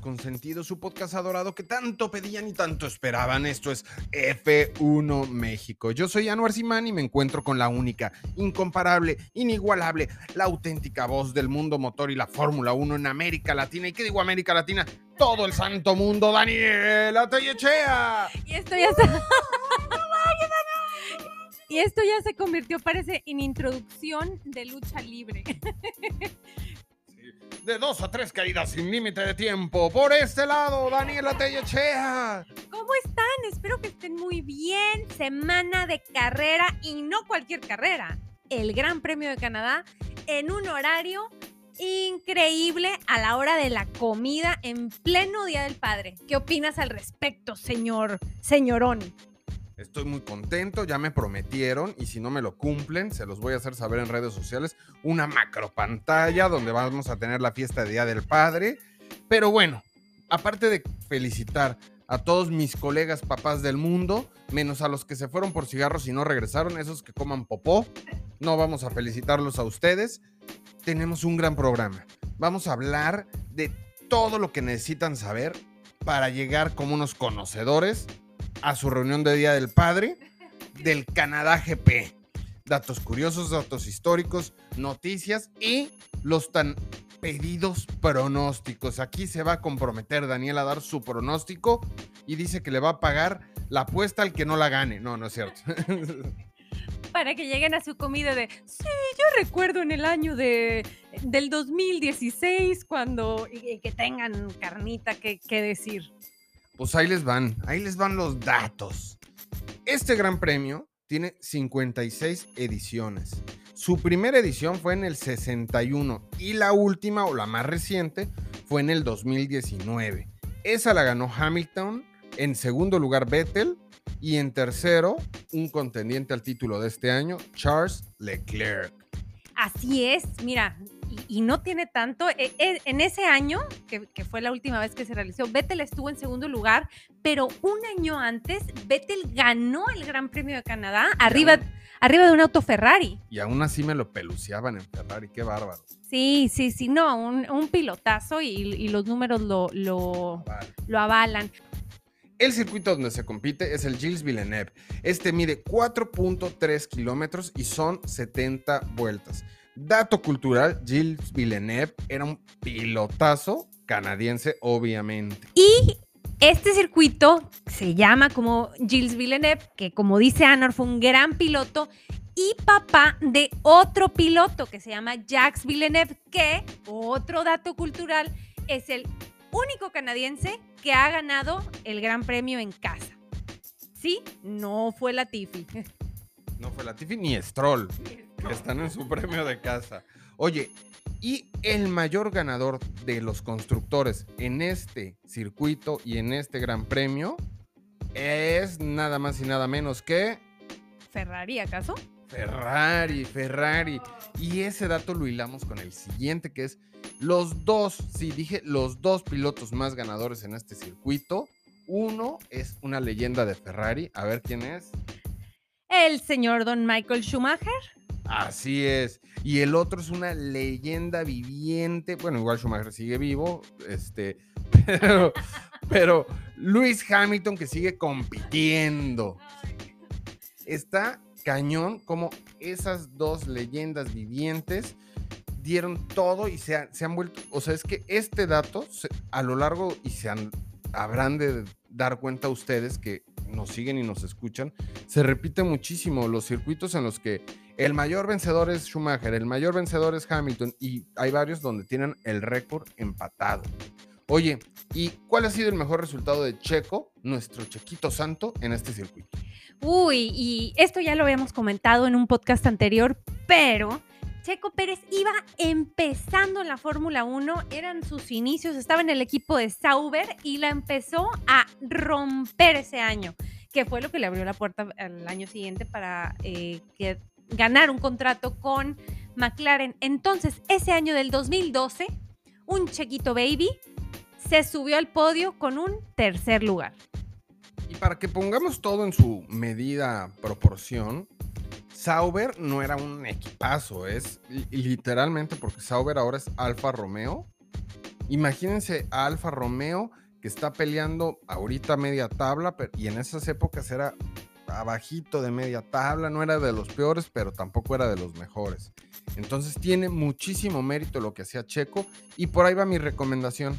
consentido, su podcast adorado que tanto pedían y tanto esperaban. Esto es F1 México. Yo soy Anuar Simán y me encuentro con la única, incomparable, inigualable, la auténtica voz del mundo motor y la Fórmula 1 en América Latina. ¿Y qué digo América Latina? Todo el santo mundo, Daniela Tellechea. Y esto ya está. Y esto ya se convirtió, parece, en introducción de lucha libre. De dos a tres caídas sin límite de tiempo. Por este lado, Daniela Tellechea. ¿Cómo están? Espero que estén muy bien. Semana de carrera y no cualquier carrera. El Gran Premio de Canadá en un horario increíble a la hora de la comida en pleno Día del Padre. ¿Qué opinas al respecto, señor, señorón? Estoy muy contento, ya me prometieron y si no me lo cumplen, se los voy a hacer saber en redes sociales, una macro pantalla donde vamos a tener la fiesta de Día del Padre. Pero bueno, aparte de felicitar a todos mis colegas papás del mundo, menos a los que se fueron por cigarros y no regresaron, esos que coman popó, no vamos a felicitarlos a ustedes. Tenemos un gran programa. Vamos a hablar de todo lo que necesitan saber para llegar como unos conocedores a su reunión de Día del Padre del Canadá GP. Datos curiosos, datos históricos, noticias y los tan pedidos pronósticos. Aquí se va a comprometer Daniel a dar su pronóstico y dice que le va a pagar la apuesta al que no la gane. No, no es cierto. Para que lleguen a su comida de, sí, yo recuerdo en el año de, del 2016 cuando, y que tengan carnita que, que decir. Pues ahí les van, ahí les van los datos. Este gran premio tiene 56 ediciones. Su primera edición fue en el 61 y la última o la más reciente fue en el 2019. Esa la ganó Hamilton, en segundo lugar Vettel y en tercero un contendiente al título de este año, Charles Leclerc. Así es, mira, y, no tiene tanto. E, e, en ese año, que, fue la última vez que se realizó, Vettel estuvo en segundo lugar, pero un año antes, Vettel ganó el Gran Premio de Canadá arriba, arriba de un auto Ferrari. Y aún así me lo peluceaban en Ferrari, qué bárbaro. Sí, sí, sí, no, un, pilotazo y, los números lo, lo, lo avalan. El circuito donde se compite es el Gilles Villeneuve. Este mide 4.3 kilómetros y son 70 vueltas. Dato cultural, Gilles Villeneuve era un pilotazo canadiense, obviamente. Y este circuito se llama como Gilles Villeneuve, que como dice Anor fue un gran piloto y papá de otro piloto que se llama Jacques Villeneuve, que, otro dato cultural, es el único canadiense que ha ganado el Gran Premio en casa. Sí, no fue Latifi. No fue Latifi ni Stroll están en su premio de casa. Oye, y el mayor ganador de los constructores en este circuito y en este gran premio es nada más y nada menos que... Ferrari, ¿acaso? Ferrari, Ferrari. Y ese dato lo hilamos con el siguiente, que es los dos, sí, dije los dos pilotos más ganadores en este circuito. Uno es una leyenda de Ferrari, a ver quién es. El señor Don Michael Schumacher. Así es. Y el otro es una leyenda viviente. Bueno, igual Schumacher sigue vivo, este, pero, pero Luis Hamilton que sigue compitiendo. Está cañón como esas dos leyendas vivientes dieron todo y se, han vuelto, o sea, es que este dato a lo largo y se habrán de dar cuenta ustedes que nos siguen y nos escuchan, se repite muchísimo los circuitos en los que el mayor vencedor es Schumacher, el mayor vencedor es Hamilton y hay varios donde tienen el récord empatado. Oye, ¿y cuál ha sido el mejor resultado de Checo, nuestro Chequito Santo, en este circuito? Uy, y esto ya lo habíamos comentado en un podcast anterior, pero Checo Pérez iba empezando en la Fórmula 1, eran sus inicios, estaba en el equipo de Sauber y la empezó a romper ese año, que fue lo que le abrió la puerta al año siguiente para eh, que ganar un contrato con McLaren. Entonces, ese año del 2012, un Chequito Baby se subió al podio con un tercer lugar. Y para que pongamos todo en su medida proporción, Sauber no era un equipazo, es literalmente porque Sauber ahora es Alfa Romeo. Imagínense a Alfa Romeo que está peleando ahorita media tabla y en esas épocas era abajito de media tabla, no era de los peores, pero tampoco era de los mejores. Entonces tiene muchísimo mérito lo que hacía Checo y por ahí va mi recomendación.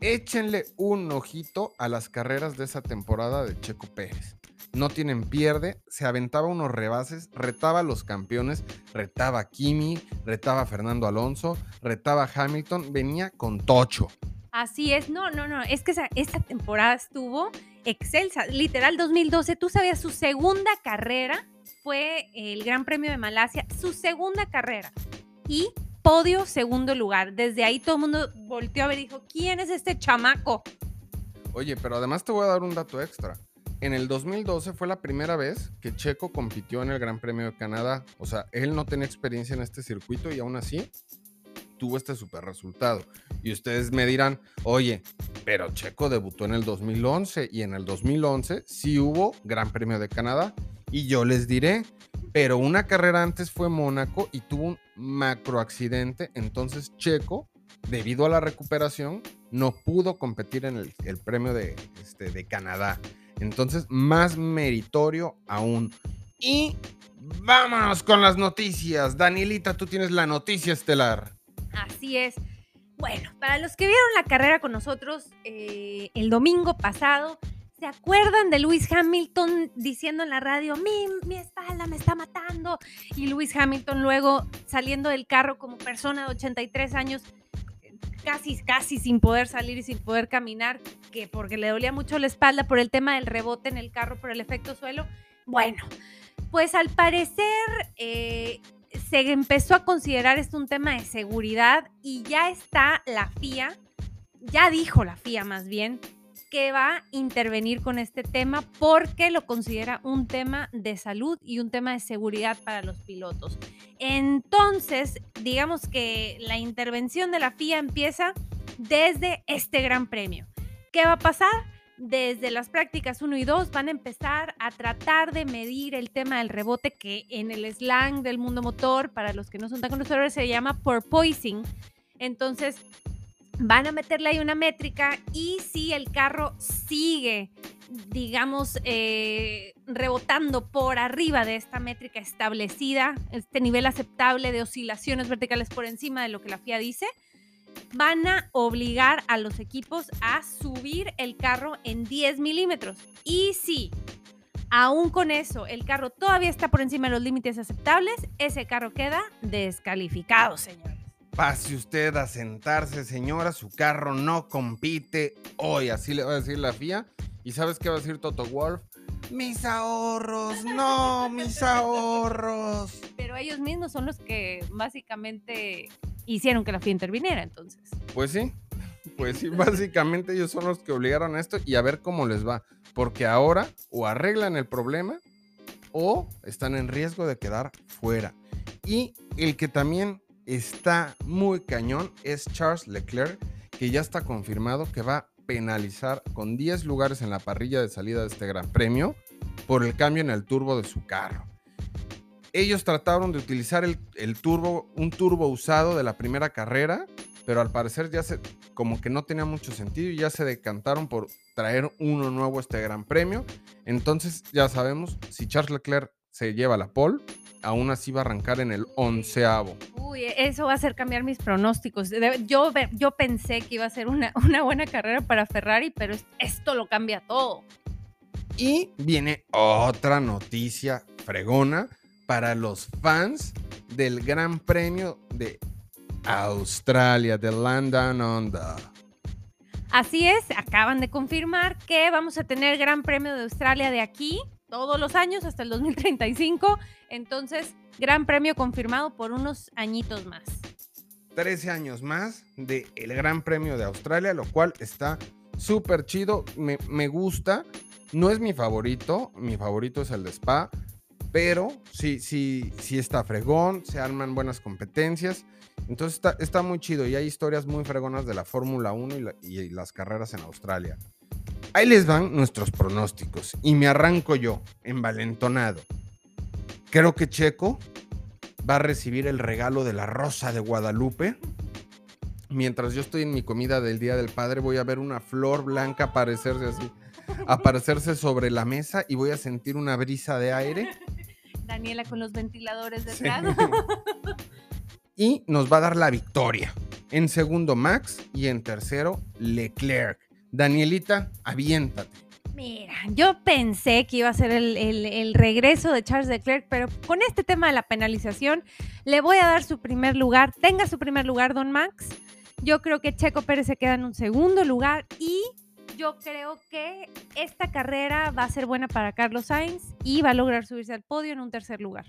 Échenle un ojito a las carreras de esa temporada de Checo Pérez. No tienen pierde, se aventaba unos rebases, retaba a los campeones, retaba a Kimi, retaba a Fernando Alonso, retaba a Hamilton, venía con tocho. Así es, no, no, no, es que esa, esta temporada estuvo excelsa. Literal 2012, tú sabías, su segunda carrera fue el Gran Premio de Malasia, su segunda carrera. Y podio segundo lugar. Desde ahí todo el mundo volteó a ver y dijo, ¿quién es este chamaco? Oye, pero además te voy a dar un dato extra. En el 2012 fue la primera vez que Checo compitió en el Gran Premio de Canadá. O sea, él no tenía experiencia en este circuito y aún así tuvo este super resultado. Y ustedes me dirán, oye, pero Checo debutó en el 2011 y en el 2011 sí hubo Gran Premio de Canadá. Y yo les diré, pero una carrera antes fue Mónaco y tuvo un macro accidente. Entonces Checo, debido a la recuperación, no pudo competir en el, premio de, este, de Canadá. Entonces, más meritorio aún. Y vámonos con las noticias. Danielita, tú tienes la noticia estelar. Así es. Bueno, para los que vieron la carrera con nosotros eh, el domingo pasado, ¿se acuerdan de Lewis Hamilton diciendo en la radio, mi, mi espalda me está matando? Y Lewis Hamilton luego saliendo del carro como persona de 83 años, casi, casi sin poder salir y sin poder caminar, que porque le dolía mucho la espalda por el tema del rebote en el carro, por el efecto suelo. Bueno, pues al parecer eh, se empezó a considerar esto un tema de seguridad y ya está la FIA, ya dijo la FIA más bien, que va a intervenir con este tema porque lo considera un tema de salud y un tema de seguridad para los pilotos. Entonces, digamos que la intervención de la FIA empieza desde este gran premio. ¿Qué va a pasar? Desde las prácticas 1 y 2 van a empezar a tratar de medir el tema del rebote que en el slang del mundo motor, para los que no son tan conocedores, se llama porpoising. Entonces, van a meterle ahí una métrica y si el carro sigue, digamos, eh, rebotando por arriba de esta métrica establecida, este nivel aceptable de oscilaciones verticales por encima de lo que la FIA dice, van a obligar a los equipos a subir el carro en 10 milímetros. Y si aún con eso el carro todavía está por encima de los límites aceptables, ese carro queda descalificado, señores. Pase usted a sentarse, señora, su carro no compite hoy, así le va a decir la FIA. ¿Y sabes qué va a decir Toto Wolf? Mis ahorros, no, mis ahorros. Pero ellos mismos son los que básicamente hicieron que la FIA interviniera entonces. Pues sí, pues sí, básicamente ellos son los que obligaron a esto y a ver cómo les va, porque ahora o arreglan el problema o están en riesgo de quedar fuera. Y el que también está muy cañón es Charles Leclerc, que ya está confirmado que va a penalizar con 10 lugares en la parrilla de salida de este Gran Premio por el cambio en el turbo de su carro ellos trataron de utilizar el, turbo, un turbo usado de la primera carrera, pero al parecer ya se, como que no tenía mucho sentido y ya se decantaron por traer uno nuevo a este gran premio. Entonces ya sabemos, si Charles Leclerc se lleva la pole, aún así va a arrancar en el onceavo. Uy, eso va a hacer cambiar mis pronósticos. Yo, yo pensé que iba a ser una, una buena carrera para Ferrari, pero esto lo cambia todo. Y viene otra noticia fregona para los fans del Gran Premio de Australia, de London Under. Así es, acaban de confirmar que vamos a tener Gran Premio de Australia de aquí todos los años hasta el 2035. Entonces, Gran Premio confirmado por unos añitos más. 13 años más del el Gran Premio de Australia, lo cual está súper chido. Me, me gusta. No es mi favorito, mi favorito es el de Spa pero sí, sí, sí está fregón, se arman buenas competencias. Entonces está, muy chido y hay historias muy fregonas de la Fórmula 1 y, y, las carreras en Australia. Ahí les van nuestros pronósticos y me arranco yo, envalentonado. Creo que Checo va a recibir el regalo de la Rosa de Guadalupe mientras yo estoy en mi comida del Día del Padre, voy a ver una flor blanca aparecerse así, aparecerse sobre la mesa y voy a sentir una brisa de aire. Daniela con los ventiladores Sí. detrás. y nos va a dar la victoria. En segundo, Max y en tercero, Leclerc. Danielita, aviéntate. Mira, yo pensé que iba a ser el, el- el regreso de Charles Leclerc, pero con este tema de la penalización, le voy a dar su primer lugar. Tenga su primer lugar, don Max. Yo creo que Checo Pérez se queda en un segundo lugar y yo creo que esta carrera va a ser buena para Carlos Sainz y va a lograr subirse al podio en un tercer lugar.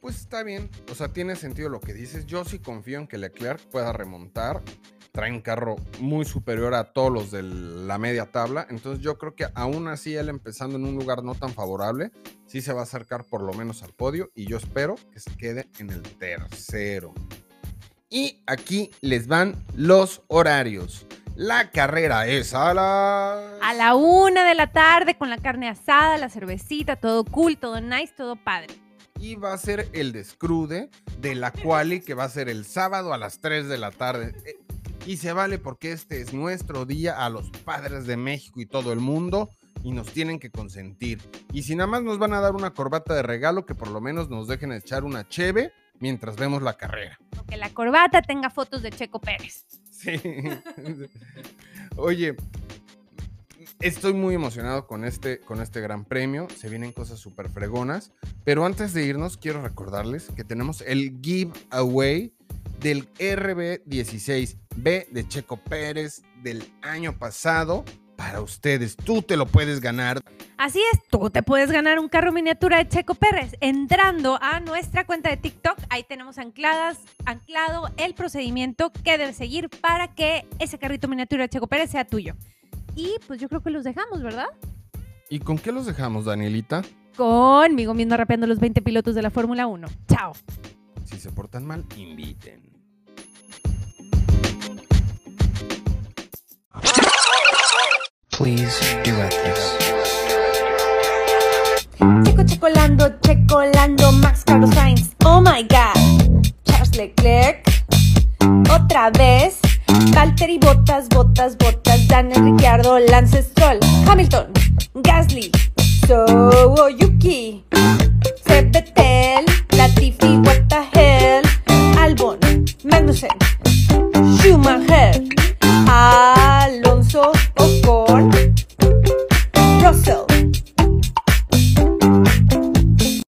Pues está bien, o sea, tiene sentido lo que dices. Yo sí confío en que Leclerc pueda remontar. Trae un carro muy superior a todos los de la media tabla. Entonces yo creo que aún así él empezando en un lugar no tan favorable, sí se va a acercar por lo menos al podio y yo espero que se quede en el tercero. Y aquí les van los horarios. La carrera es a las... A la una de la tarde con la carne asada, la cervecita, todo cool, todo nice, todo padre. y va a ser el descrude de la quali que va a ser el sábado a las 3 de la tarde. Eh, Y se vale porque este es nuestro día a los padres de México y todo el mundo y nos tienen que consentir. Y si nada más nos van a dar una corbata de regalo, que por lo menos nos dejen echar una cheve mientras vemos la carrera. Que la corbata tenga fotos de Checo Pérez. Sí. Oye, estoy muy emocionado con este, con este gran premio. Se vienen cosas súper fregonas. Pero antes de irnos, quiero recordarles que tenemos el giveaway del RB16B de Checo Pérez del año pasado para ustedes. Tú te lo puedes ganar. Así es, tú te puedes ganar un carro miniatura de Checo Pérez entrando a nuestra cuenta de TikTok. Ahí tenemos ancladas, anclado el procedimiento que debes seguir para que ese carrito miniatura de Checo Pérez sea tuyo. Y pues yo creo que los dejamos, ¿verdad? ¿Y con qué los dejamos, Danielita? Conmigo viendo rapeando los 20 pilotos de la Fórmula 1. Chao. Si se portan mal, inviten. Please duet this. Checo, checolando, checolando, Max Carlos Sainz. Oh my god. Charles Leclerc. Otra vez. Valtteri Bottas, Bottas, Bottas. Daniel Ricciardo, Lance Stroll. Hamilton. Gasly. So Yuki.